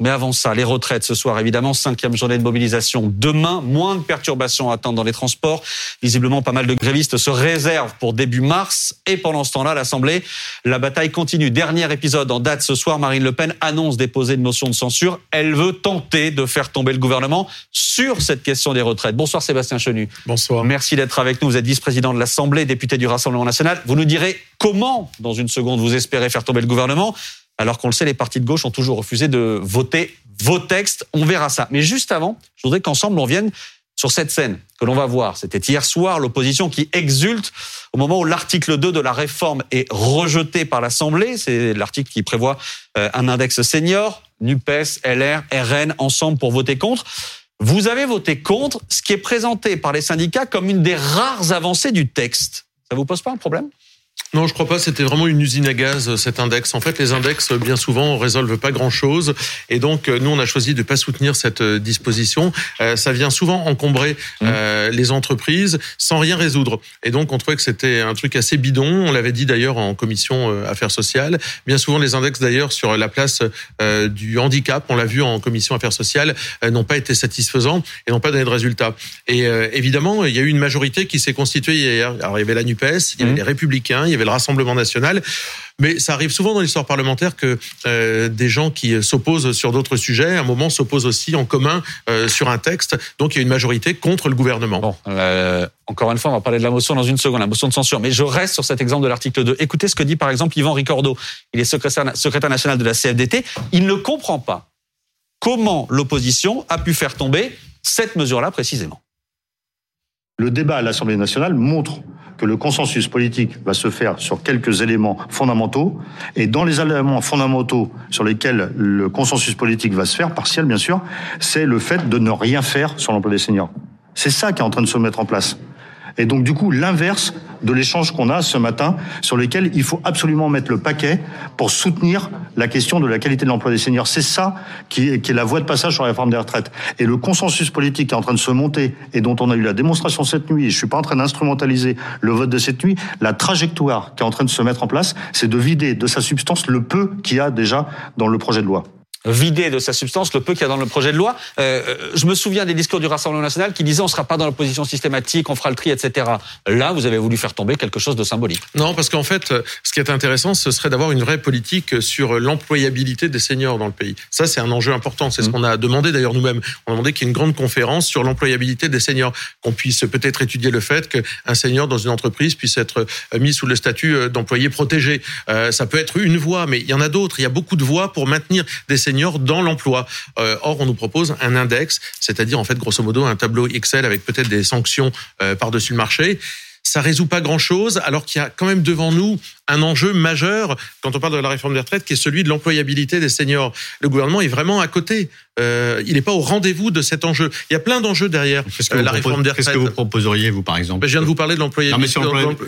Mais avant ça, les retraites ce soir, évidemment, cinquième journée de mobilisation. Demain, moins de perturbations à attendre dans les transports. Visiblement, pas mal de grévistes se réservent pour début mars. Et pendant ce temps-là, l'Assemblée, la bataille continue. Dernier épisode en date ce soir, Marine Le Pen annonce déposer une motion de censure. Elle veut tenter de faire tomber le gouvernement sur cette question des retraites. Bonsoir Sébastien Chenu. Bonsoir. Merci d'être avec nous. Vous êtes vice-président de l'Assemblée, député du Rassemblement national. Vous nous direz comment, dans une seconde, vous espérez faire tomber le gouvernement alors qu'on le sait, les partis de gauche ont toujours refusé de voter vos textes. On verra ça. Mais juste avant, je voudrais qu'ensemble on vienne sur cette scène que l'on va voir. C'était hier soir l'opposition qui exulte au moment où l'article 2 de la réforme est rejeté par l'Assemblée. C'est l'article qui prévoit euh, un index senior, NUPES, LR, RN, ensemble pour voter contre. Vous avez voté contre ce qui est présenté par les syndicats comme une des rares avancées du texte. Ça vous pose pas un problème? Non, je crois pas. C'était vraiment une usine à gaz cet index. En fait, les index, bien souvent, résolvent pas grand-chose. Et donc, nous, on a choisi de pas soutenir cette euh, disposition. Euh, ça vient souvent encombrer mmh. euh, les entreprises sans rien résoudre. Et donc, on trouvait que c'était un truc assez bidon. On l'avait dit d'ailleurs en commission euh, affaires sociales. Bien souvent, les index d'ailleurs sur la place euh, du handicap, on l'a vu en commission affaires sociales, n'ont pas été satisfaisants et n'ont pas donné de résultats. Et évidemment, il y a eu une majorité qui s'est constituée hier. Alors, il y avait la Nupes, il y avait mmh. les Républicains, il y avait le Rassemblement national. Mais ça arrive souvent dans l'histoire parlementaire que euh, des gens qui s'opposent sur d'autres sujets, à un moment s'opposent aussi en commun euh, sur un texte. Donc il y a une majorité contre le gouvernement. Bon, euh, encore une fois, on va parler de la motion dans une seconde, la motion de censure. Mais je reste sur cet exemple de l'article 2. Écoutez ce que dit par exemple Yvan Ricordo. Il est secrétaire, secrétaire national de la CFDT. Il ne comprend pas comment l'opposition a pu faire tomber cette mesure-là précisément. Le débat à l'Assemblée nationale montre que le consensus politique va se faire sur quelques éléments fondamentaux. Et dans les éléments fondamentaux sur lesquels le consensus politique va se faire, partiel bien sûr, c'est le fait de ne rien faire sur l'emploi des seniors. C'est ça qui est en train de se mettre en place. Et donc, du coup, l'inverse de l'échange qu'on a ce matin, sur lequel il faut absolument mettre le paquet pour soutenir la question de la qualité de l'emploi des seniors. C'est ça qui est, la voie de passage sur la réforme des retraites. Et le consensus politique qui est en train de se monter et dont on a eu la démonstration cette nuit, et je suis pas en train d'instrumentaliser le vote de cette nuit, la trajectoire qui est en train de se mettre en place, c'est de vider de sa substance le peu qu'il y a déjà dans le projet de loi vider de sa substance le peu qu'il y a dans le projet de loi. Euh, euh, je me souviens des discours du Rassemblement national qui disaient on ne sera pas dans l'opposition systématique, on fera le tri, etc. Là, vous avez voulu faire tomber quelque chose de symbolique. Non, parce qu'en fait, ce qui est intéressant, ce serait d'avoir une vraie politique sur l'employabilité des seniors dans le pays. Ça, c'est un enjeu important. C'est ce mmh. qu'on a demandé d'ailleurs nous-mêmes. On a demandé qu'il y ait une grande conférence sur l'employabilité des seniors, qu'on puisse peut-être étudier le fait qu'un senior dans une entreprise puisse être mis sous le statut euh, d'employé protégé. ça peut être une voie, mais il y en a d'autres. Il y a beaucoup de voies pour maintenir des seniors dans l'emploi. Euh, or, on nous propose un index, c'est-à-dire en fait grosso modo un tableau Excel avec peut-être des sanctions euh, par-dessus le marché ça résout pas grand-chose, alors qu'il y a quand même devant nous un enjeu majeur quand on parle de la réforme des retraites, qui est celui de l'employabilité des seniors. Le gouvernement est vraiment à côté. Euh, il n'est pas au rendez-vous de cet enjeu. Il y a plein d'enjeux derrière euh, la réforme des retraites. Qu'est-ce que vous proposeriez, vous, par exemple ben, Je viens de vous parler de l'employabilité.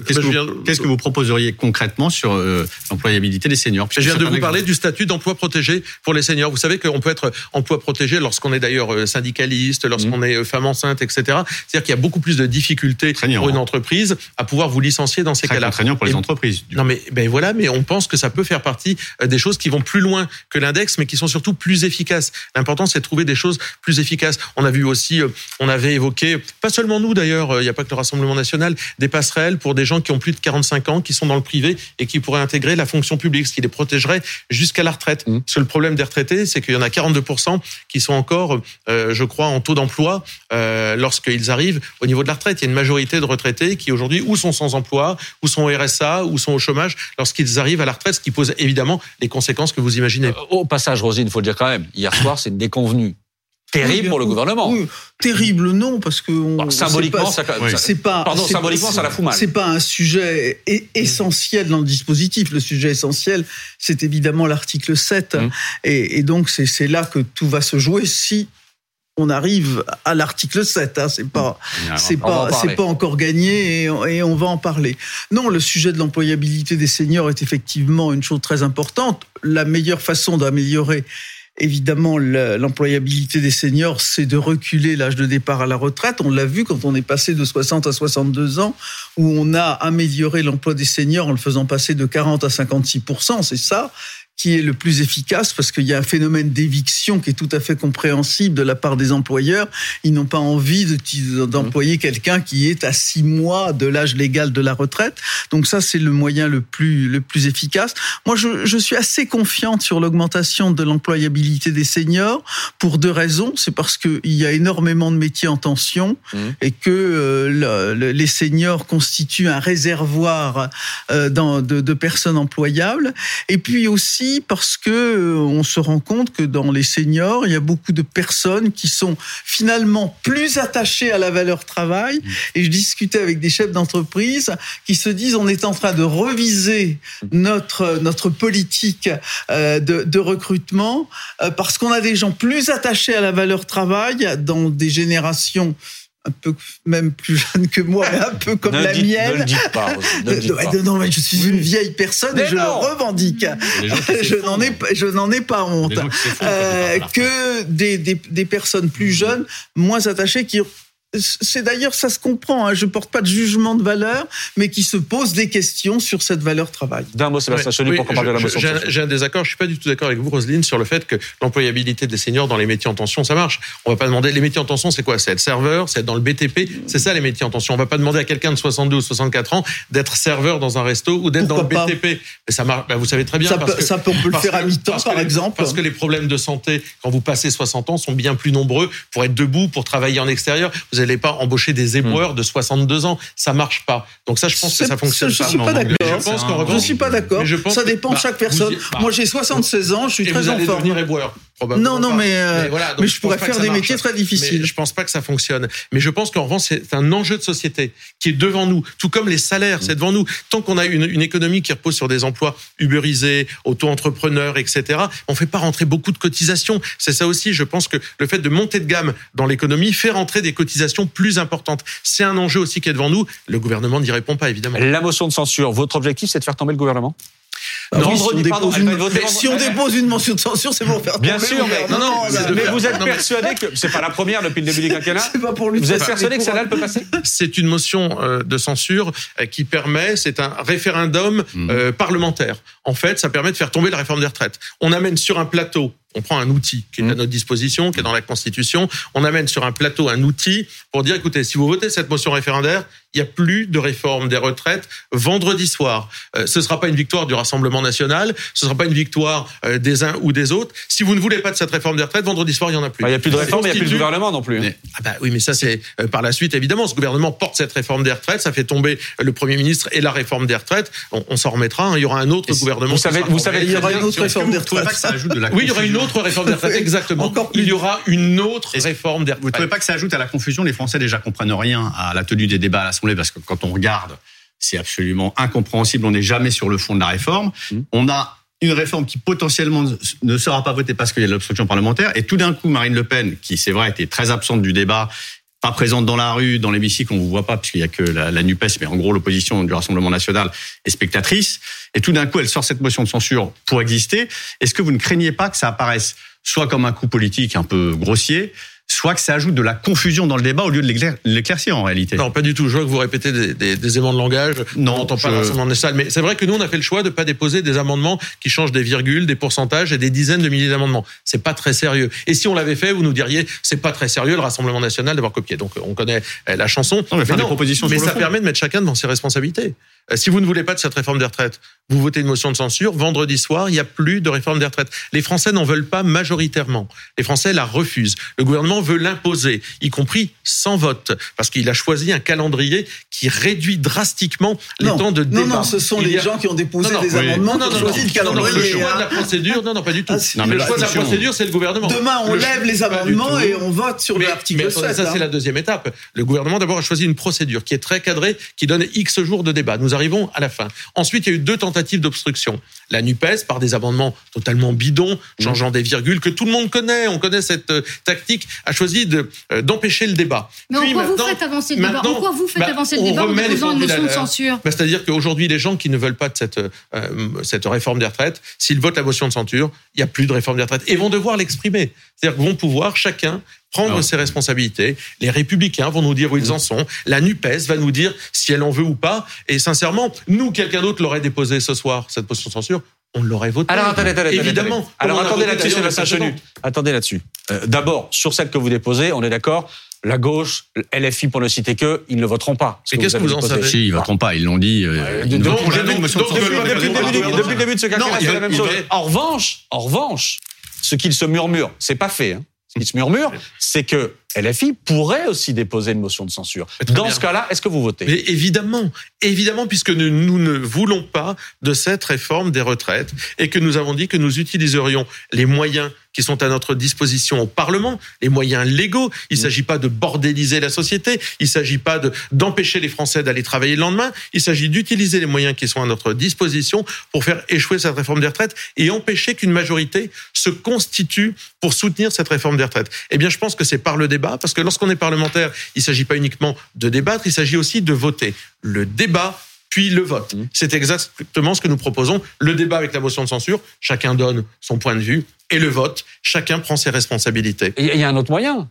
Qu'est-ce que, que, vous proposeriez concrètement sur euh, l'employabilité des seniors? Je viens de vous parler du statut d'emploi protégé pour les seniors. Vous savez qu'on peut être emploi protégé lorsqu'on est d'ailleurs euh, syndicaliste, lorsqu'on mmh. est femme enceinte, etc. C'est-à-dire qu'il y a beaucoup plus de difficultés pour une entreprise à pouvoir vous licencier dans ces cas-là. contraignant pour les entreprises. Non mais ben voilà, mais on pense que ça peut faire partie euh, des choses qui vont plus loin que l'index, mais qui sont surtout plus efficaces. L'important c'est de trouver des choses plus efficaces. On a vu aussi, euh, on avait évoqué, pas seulement nous d'ailleurs, euh, il n'y a pas que le Rassemblement national, des passerelles pour des gens qui ont plus de 45 ans, qui sont dans le privé et qui pourraient intégrer la fonction publique, ce qui les protégerait jusqu'à la retraite. Mmh. Parce que le problème des retraités, c'est qu'il y en a 42% qui sont encore, je crois, en taux d'emploi lorsqu'ils arrivent au niveau de la retraite. Il y a une majorité de retraités qui aujourd'hui ou sont sans emploi, ou sont au RSA, ou sont au chômage lorsqu'ils arrivent à la retraite, ce qui pose évidemment les conséquences que vous imaginez. Euh, au passage, Rosine, il faut le dire quand même, hier soir, c'est une déconvenue terrible pour le gouvernement. terrible non parce que symboliquement ça, c'est pas pardon symboliquement ça la fout mal. C'est pas un sujet essentiel dans le dispositif. Le sujet essentiel, c'est évidemment l'article 7 mmh. et, et, donc c'est là que tout va se jouer si on arrive à l'article 7. Hein, c'est pas, c'est pas, c'est pas encore gagné et, on va en parler. Non, le sujet de l'employabilité des seniors est effectivement une chose très importante. La meilleure façon d'améliorer évidemment l'employabilité des seniors, c'est de reculer l'âge de départ à la retraite. On l'a vu quand on est passé de 60 à 62 ans, où on a amélioré l'emploi des seniors en le faisant passer de 40 à 56% C'est ça qui est le plus efficace parce qu'il y a un phénomène d'éviction qui est tout à fait compréhensible de la part des employeurs. Ils n'ont pas envie d'employer quelqu'un qui est à six mois de l'âge légal de la retraite. Donc ça, c'est le moyen le plus, le plus efficace. Moi, je, je suis assez confiante sur l'augmentation de l'employabilité des seniors pour deux raisons. C'est parce qu'il y a énormément de métiers en tension mmh. et que euh, les seniors constituent un réservoir euh, dans, de, de personnes employables. Et puis aussi, parce que euh, on se rend compte que dans les seniors, il y a beaucoup de personnes qui sont finalement plus attachées à la valeur travail. Et je discutais avec des chefs d'entreprise qui se disent on est en train de reviser notre notre politique euh, de, recrutement euh, parce qu'on a des gens plus attachés à la valeur travail dans des générations un peu même plus jeune que moi, mais un peu comme la mienne. Ne le dites pas. Non, mais je suis une vieille personne et je le revendique. Je n'en ai, je n'en ai pas honte. Euh, que des, des, des, personnes plus jeunes, moins attachées, qui c'est d'ailleurs, ça se comprend, hein, je porte pas de jugement de valeur, mais qui se pose des questions sur cette valeur travail. D'un mot, Sébastien ouais, pour qu'on parle de la motion. J'ai un désaccord, je suis pas du tout d'accord avec vous, Roselyne, sur le fait que l'employabilité des seniors dans les métiers en tension, ça marche. On va pas demander, les métiers en tension, c'est quoi? C'est être serveur, c'est être dans le BTP, c'est ça les métiers en tension. On va pas demander à quelqu'un de 62 ou 64 ans d'être serveur dans un resto ou d'être dans le BTP. Mais ça marche, bah, vous savez très bien. Ça, parce peut, que, ça peut, on peut le faire à mi-temps, par les, exemple. Parce que les problèmes de santé, quand vous passez 60 ans, sont bien plus nombreux pour être debout, pour travailler en extérieur. Vous n'allez pas embaucher des éboueurs de 62 ans. Ça marche pas. Donc ça, je pense que ça fonctionne je pas. Suis pas d'accord. Je pense Je suis pas d'accord. Ça dépend de chaque personne. Moi, j'ai 76 ans, je suis très en forme. devenir éboueur. Non, non, mais, euh, mais, je pourrais faire des métiers très difficiles. Mais je pense pas que ça fonctionne. Mais je pense qu'en revanche, c'est un enjeu de société qui est devant nous, tout comme les salaires, c'est devant nous. Tant qu'on a une, une, économie qui repose sur des emplois uberisés, auto-entrepreneurs, etc., on fait pas rentrer beaucoup de cotisations. C'est ça aussi. Je pense que le fait de monter de gamme dans l'économie fait rentrer des cotisations plus importantes. C'est un enjeu aussi qui est devant nous. Le gouvernement n'y répond pas, évidemment. La motion de censure, votre objectif, c'est de faire tomber le gouvernement? Bah oui, si on, dépose, une, si on dépose une mention de censure, c'est pour faire Bien sûr, mais, non, non, mais vous êtes persuadé que c'est pas la première depuis le début du quinquennat. Pas pour lui vous êtes persuadé que celle-là peut passer C'est une motion euh, de censure euh, qui permet, c'est un référendum mmh. euh, parlementaire. En fait, ça permet de faire tomber la réforme des retraites. On amène sur un plateau on prend un outil qui est à notre disposition, qui est dans la Constitution, on amène sur un plateau un outil pour dire, écoutez, si vous votez cette motion référendaire, il n'y a plus de réforme des retraites vendredi soir. Euh, ce ne sera pas une victoire du Rassemblement national, ce ne sera pas une victoire euh, des uns ou des autres. Si vous ne voulez pas de cette réforme des retraites, vendredi soir, il n'y en a plus. Il n'y a plus de réforme, il n'y a plus de gouvernement non plus. Mais, ah bah oui, mais ça c'est euh, par la suite, évidemment. Ce gouvernement porte cette réforme des retraites, ça fait tomber le Premier ministre et la réforme des retraites. On, on s'en remettra, hein. il y aura un autre gouvernement. Vous savez, vous savez, il y aura une autre réforme des retraites. Oui, il y aura une autre réforme des retraites Exactement. Encore il y aura une autre réforme des Vous ne trouvez pas que ça ajoute à la confusion Les Français déjà comprennent rien à la tenue des débats à l'Assemblée parce que quand on regarde, c'est absolument incompréhensible. On n'est jamais sur le fond de la réforme. Mmh. On a une réforme qui potentiellement ne sera pas votée parce qu'il y a l'obstruction parlementaire. Et tout d'un coup, Marine Le Pen, qui c'est vrai était très absente du débat, présente dans la rue, dans l'hémicycle, on vous voit pas puisqu'il y a que la, la Nupes, mais en gros l'opposition du Rassemblement national est spectatrice. Et tout d'un coup, elle sort cette motion de censure pour exister. Est-ce que vous ne craignez pas que ça apparaisse soit comme un coup politique un peu grossier, soit que ça ajoute de la confusion dans le débat au lieu de l'éclaircir en réalité. Non, pas du tout. Je vois que vous répétez des, des, des éléments de langage. Non, on n'entend pas l'ensemble des Mais c'est vrai que nous, on a fait le choix de pas déposer des amendements qui changent des virgules, des pourcentages et des dizaines de milliers d'amendements. C'est pas très sérieux. Et si on l'avait fait, vous nous diriez, c'est pas très sérieux le Rassemblement national d'avoir copié. Donc on connaît euh, la chanson. Non, mais, mais, non, des propositions mais ça permet de mettre chacun devant ses responsabilités. Euh, si vous ne voulez pas de cette réforme des retraites, vous votez une motion de censure. Vendredi soir, il n'y a plus de réforme des retraites. Les Français n'en veulent pas majoritairement. Les Français la refusent. Le gouvernement veut l'imposer, y compris sans vote, parce qu'il a choisi un calendrier qui réduit drastiquement les non, temps de débat. Non, non, ce sont les a... gens qui ont déposé non, non, des oui. amendements non, non, non, le calendrier. le choix de la procédure, non, non, pas du tout. Ah, non, mais le choix de la procédure, c'est le gouvernement. Demain, on le lève les amendements et on vote sur l'article 7. Ça, hein. c'est la deuxième étape. Le gouvernement, d'abord, a choisi une procédure qui est très cadrée, qui donne X jours de débat. Nous arrivons à la fin. Ensuite, il y a eu deux tentatives d'obstruction. La NUPES, par des amendements totalement bidons, changeant des virgules, que tout le monde connaît, on connaît cette euh, tactique, a choisi euh, d'empêcher le débat. Mais Puis en quoi vous faites avancer le débat? En quoi vous faites bah, avancer le débat en déposant une motion de censure? Bah, C'est-à-dire qu'aujourd'hui, les gens qui ne veulent pas de cette, euh, cette réforme des retraites, s'ils votent la motion de censure, il n'y a plus de réforme des retraites. Et vont devoir l'exprimer. C'est-à-dire qu'ils vont pouvoir, chacun, prendre ses responsabilités. Les républicains vont nous dire où ils en sont. La NUPES va nous dire si elle en veut ou pas. Et sincèrement, nous, quelqu'un d'autre l'aurait déposé ce soir, cette motion de censure on l'aurait voté. Alors attendez, attendez, évidemment. Alors attendez là-dessus. Attendez là-dessus. D'abord, sur celle que vous déposez, on est d'accord la gauche, LFI pour ne citer que, ils ne voteront pas. Mais qu'est-ce que vous en savez Si, ils ne voteront pas, ils l'ont dit. depuis, le début de ce quinquennat, c'est la même chose. En revanche, en revanche, ce qu'ils se murmurent, c'est pas fait. Hein. Qu'ils se murmurent, c'est que LFI pourrait aussi déposer une motion de censure. Dans ce cas-là, est-ce que vous votez? Mais Évidemment, évidemment, puisque nous, nous, ne voulons pas de cette réforme des retraites et que nous avons dit que nous utiliserions les moyens qui sont à notre disposition au Parlement, les moyens légaux. Il ne s'agit pas de bordéliser la société, il ne s'agit pas d'empêcher les Français d'aller travailler le lendemain, il s'agit d'utiliser les moyens qui sont à notre disposition pour faire échouer cette réforme des retraites et empêcher qu'une majorité se constitue pour soutenir cette réforme des retraites. Eh bien, je pense que c'est par le débat, parce que lorsqu'on est parlementaire, il ne s'agit pas uniquement de débattre, il s'agit aussi de voter. Le débat puis le vote. Mmh. C'est exactement ce que nous proposons. Le débat avec la motion de censure, chacun donne son point de vue, et le vote, chacun prend ses responsabilités. Il y a un autre moyen.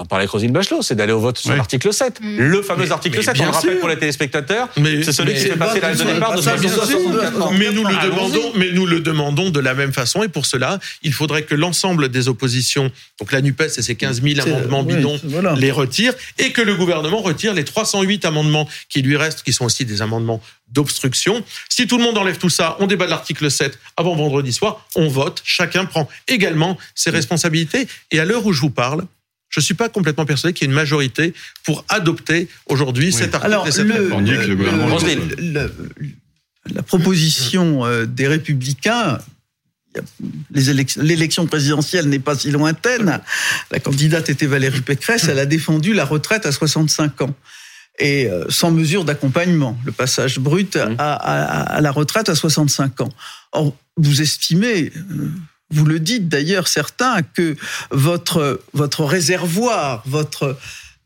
On parlait avec Rosine Bachelot, c'est d'aller au vote sur l'article 7. Mm. Le fameux article 7, on le rappelle pour les téléspectateurs, c'est celui qui s'est passé la de départ de Mais nous le demandons, mais nous le demandons de la même façon, et pour cela, il faudrait que l'ensemble des oppositions, donc la NUPES et ses 15 000 amendements bidons, les retirent, et que le gouvernement retire les 308 amendements qui lui restent, qui sont aussi des amendements d'obstruction. Si tout le monde enlève tout ça, on débat de l'article 7 avant vendredi soir, on vote, chacun prend également ses responsabilités, et à l'heure où je vous parle, je ne suis pas complètement persuadé qu'il y ait une majorité pour adopter aujourd'hui cet article Alors, la proposition euh, des républicains, l'élection présidentielle n'est pas si lointaine. La candidate était Valérie Pécresse, elle a défendu la retraite à 65 ans et euh, sans mesure d'accompagnement, le passage brut à, à, la retraite à 65 ans. Or, vous estimez, euh, vous le dites d'ailleurs certains, que votre, votre réservoir, votre,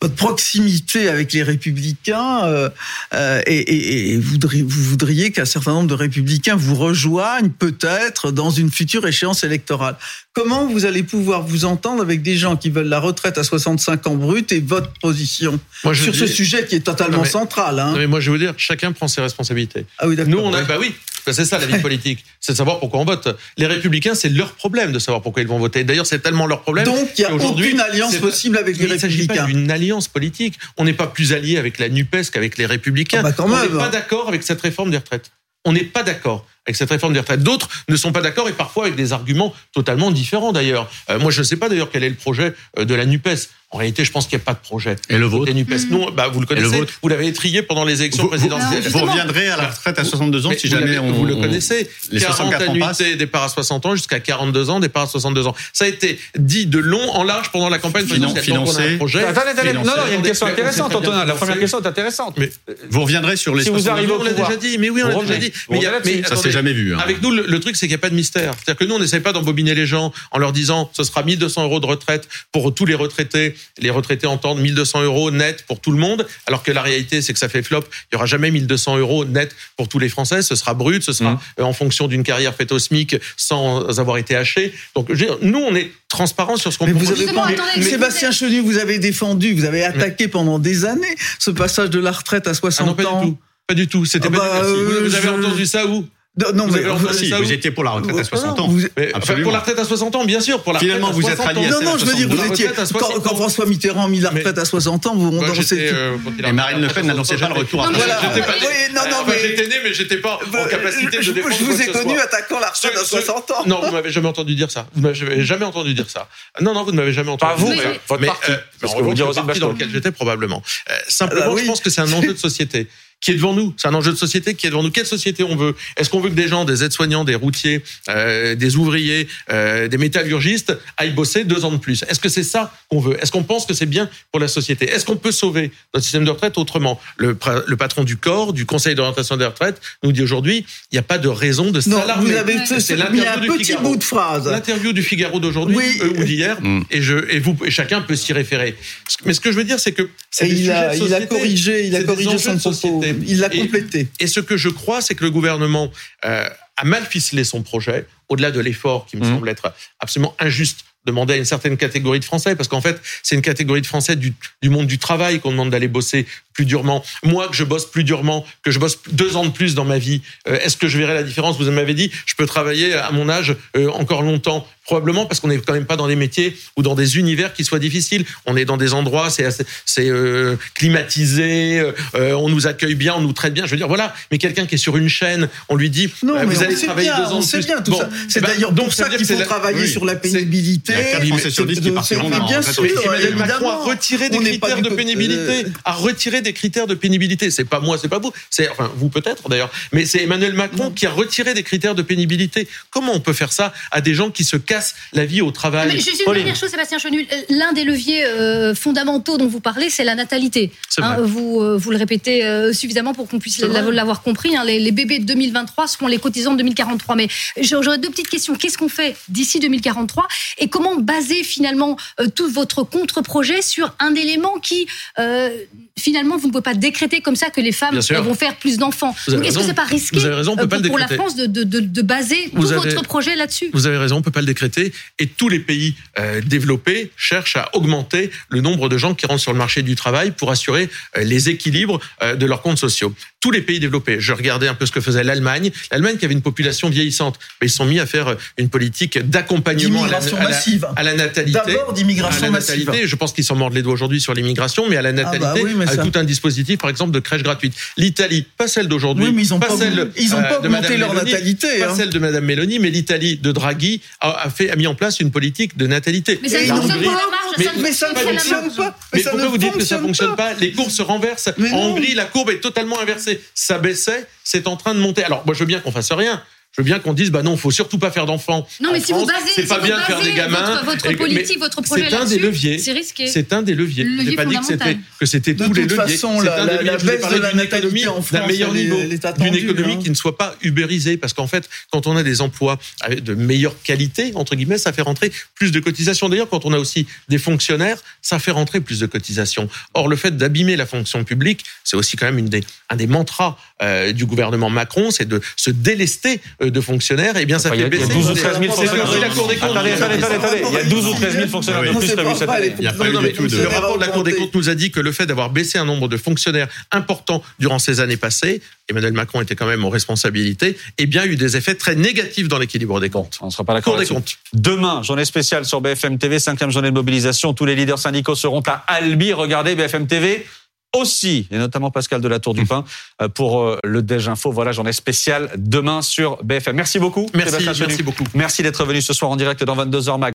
votre proximité avec les républicains euh, euh et, et, vous voudriez qu'un certain nombre de républicains vous rejoignent peut-être dans une future échéance électorale. Comment vous allez pouvoir vous entendre avec des gens qui veulent la retraite à 65 ans brut et votre position sur ce sujet qui est totalement central hein mais Moi, je veux dire, chacun prend ses responsabilités. Ah oui, Nous, on a, bah oui, c'est ça la vie politique, c'est de savoir pourquoi on vote. Les républicains, c'est leur problème de savoir pourquoi ils vont voter. D'ailleurs, c'est tellement leur problème. Donc, il n'y a aucune alliance possible avec les républicains. Il ne s'agit pas d'une alliance politique. On n'est pas plus alliés avec la NUPES qu'avec les républicains. Ah bah on n'est pas d'accord avec cette réforme des retraites. On n'est pas d'accord avec cette réforme des retraites. D'autres ne sont pas d'accord et parfois avec des arguments totalement différents d'ailleurs. Euh, moi, je ne sais pas d'ailleurs quel est le projet euh, de la NUPES. En réalité, je pense qu'il n'y a pas de projet. Et le vôtre NUPES, mmh. non, bah, vous le connaissez. Le vous l'avez étrié pendant les élections présidentielles. Vous, reviendrez à la retraite à 62 ans si jamais on. Vous le connaissez. Les 40 annuités, départ à 60 ans, jusqu'à 42 ans, départ à 62 ans. Ça a été dit de long en large pendant la campagne présidentielle. Financé. projet. Attendez, attendez. Non, non, il y a une question intéressante, Antonin. La première question est intéressante. Mais vous reviendrez sur les. Si vous arrivez, on l'a déjà dit. Mais oui, on l'a déjà dit. Mais jamais vu. Hein. Avec nous, le truc, c'est qu'il n'y a pas de mystère. C'est-à-dire que nous, on n'essaie pas d'embobiner les gens en leur disant ce sera 1200 euros de retraite pour tous les retraités. Les retraités entendent 1200 euros net pour tout le monde, alors que la réalité, c'est que ça fait flop. Il y aura jamais 1200 euros net pour tous les Français. Ce sera brut, ce sera mmh. euh, en fonction d'une carrière faite au SMIC sans avoir été haché. Donc, nous, on est transparent sur ce qu'on vous avez Sébastien Chenu, vous avez défendu, vous avez attaqué pendant des années ce passage de la retraite à 60 ah non, pas ans. Du tout. Pas du tout. C'était ah pas bah, vous, avez entendu ça où non, vous, mais, vous étiez pour la retraite à 60 ans. pour la retraite à 60 ans, bien sûr. Pour la Finalement, vous êtes rallié Non, non, je veux dire, vous étiez. Quand, François Mitterrand a mis la retraite à 60 ans, vous bah, euh, Et Marine Le Pen n'annonçait pas le retour à la retraite. J'étais né, mais j'étais pas en capacité de défendre. Je vous ai connu attaquant la retraite à 60 ans. Non, vous m'avez jamais entendu dire ça. Vous m'avez jamais entendu dire ça. Non, non, vous ne m'avez jamais entendu. Pas vous, mais votre parti. Parce que vous dire parti dans lequel j'étais probablement. Simplement, je pense que c'est un enjeu de société qui est devant nous. C'est un enjeu de société qui est devant nous. Quelle société on veut? Est-ce qu'on veut que des gens, des aides-soignants, des routiers, euh, des ouvriers, euh, des métallurgistes aillent bosser deux ans de plus? Est-ce que c'est ça qu'on veut? Est-ce qu'on pense que c'est bien pour la société? Est-ce qu'on peut sauver notre système de retraite autrement? Le, le, patron du corps, du Conseil d'orientation des retraites, nous dit aujourd'hui il n'y a pas de raison de s'alarmer. Vous avez c'est l'interview du Figaro. bout de phrase. L'interview du Figaro d'aujourd'hui euh, ou d'hier, mm. et je et vous et chacun peut s'y référer. Mais ce que je veux dire, c'est que il a, il a corrigé, il a corrigé son société. Il l'a complété. Et, ce que je crois, c'est que le gouvernement euh, a mal ficelé son projet, au-delà de l'effort qui me mmh. semble être absolument injuste demander à une certaine catégorie de Français, parce qu'en fait, c'est une catégorie de Français du, du monde du travail qu'on demande d'aller bosser plus durement. Moi, que je bosse plus durement, que je bosse deux ans de plus dans ma vie, euh, est-ce que je verrai la différence? Vous m'avez dit, je peux travailler à mon âge euh, encore longtemps. Probablement parce qu'on n'est quand même pas dans des métiers ou dans des univers qui soient difficiles. On est dans des endroits, c'est c'est euh, climatisé, euh, on nous accueille bien, on nous traite bien. Je veux dire, voilà. Mais quelqu'un qui est sur une chaîne, on lui dit, non, mais vous allez travailler deux ans de plus. Bien, tout ça. C'est eh ben, d'ailleurs donc ça qu'il faut travailler sur la pénibilité. Il y a sur 10 qui partiront Bien sûr, Emmanuel Macron a retiré des critères de pénibilité, a retiré des critères de pénibilité. C'est pas moi, c'est pas vous. C'est enfin vous peut-être d'ailleurs, mais c'est Emmanuel Macron qui a retiré des critères de pénibilité. Comment on peut faire ça à des gens qui se la vie au travail. Mais juste une dernière chose, Sébastien Chenu. L'un des leviers euh, fondamentaux dont vous parlez, c'est la natalité. Hein, vous, euh, vous le répétez euh, suffisamment pour qu'on puisse l'avoir compris. Hein, les, bébés de 2023 seront les cotisants de 2043. Mais j'aurais deux petites questions. Qu'est-ce qu'on fait d'ici 2043 Et comment baser finalement tout votre contre-projet sur un élément qui finalement, vous ne pouvez pas décréter comme ça que les femmes vont faire plus d'enfants. Est-ce que c'est pas risqué pour, la France de, de, de, baser tout votre projet là-dessus? Vous avez raison, on peut pas le décréter. Et tous les pays euh, développés cherchent à augmenter le nombre de gens qui rentrent sur le marché du travail pour assurer euh, les équilibres euh, de leurs comptes sociaux. Tous les pays développés. Je regardais un peu ce que faisait l'Allemagne. L'Allemagne qui avait une population vieillissante, mais ils sont mis à faire une politique d'accompagnement à, la, à, la natalité. D'abord d'immigration massive. Je pense qu'ils s'en mordent les doigts aujourd'hui sur l'immigration, mais à la natalité. Ah bah avec tout un dispositif, par exemple, de crèche gratuite. L'Italie, pas celle d'aujourd'hui, oui, mais ils ont pas, celle ils ont pas augmenté leur natalité, pas hein. celle de Madame Meloni, mais l'Italie de Draghi a, fait, a mis en place une politique de natalité. Mais ça ne fonctionne pas. Mais, ça ne fonctionne pas. Mais pourquoi vous dites que ça ne fonctionne pas Les courbes se renversent. En Hongrie, la courbe est totalement inversée. Ça baissait, c'est en train de monter. Alors, moi, je veux bien qu'on fasse rien je veux bien qu'on dise, bah non, faut surtout pas faire d'enfants. Non, mais si vous basez, c'est pas bien de faire des gamins. Votre, politique, votre projet c'est un des leviers. C'est risqué. C'est un des leviers. je n'ai pas dit que c'était que c'était tous les leviers. Façon, la, un des leviers. Je parler d'une économie d'un meilleur niveau, d'une économie hein. qui ne soit pas ubérisée, parce qu'en fait, quand on a des emplois de meilleure qualité entre guillemets, ça fait rentrer plus de cotisations. D'ailleurs, quand on a aussi des fonctionnaires, ça fait rentrer plus de cotisations. Or, le fait d'abîmer la fonction publique, c'est aussi quand même une des, un des mantras euh, du gouvernement Macron, c'est de se délester euh, de fonctionnaires eh bien, ça fait baisser. Il y a 12 ou 13 000 fonctionnaires. Attendez, attendez, attendez, Il y a 12 ou 13 000 fonctionnaires de plus prévus cette année. Le rapport de la Cour des comptes nous a dit que le fait d'avoir baissé un nombre de fonctionnaires important durant ces années passées, Emmanuel Macron était quand même aux responsabilités, eh bien, eu des effets très négatifs dans l'équilibre des comptes. On ne sera pas d'accord. des comptes. Demain, journée spéciale sur BFM TV, cinquième journée de mobilisation. Tous les leaders syndicaux seront à Albi. Regardez BFM TV aussi, et notamment Pascal de la Tour du Pin, euh, pour euh, le Déj Info. Voilà, j'en ai spécial demain sur BFM. Merci beaucoup. Merci, merci beaucoup. Merci d'être venu ce soir en direct dans 22h Mag.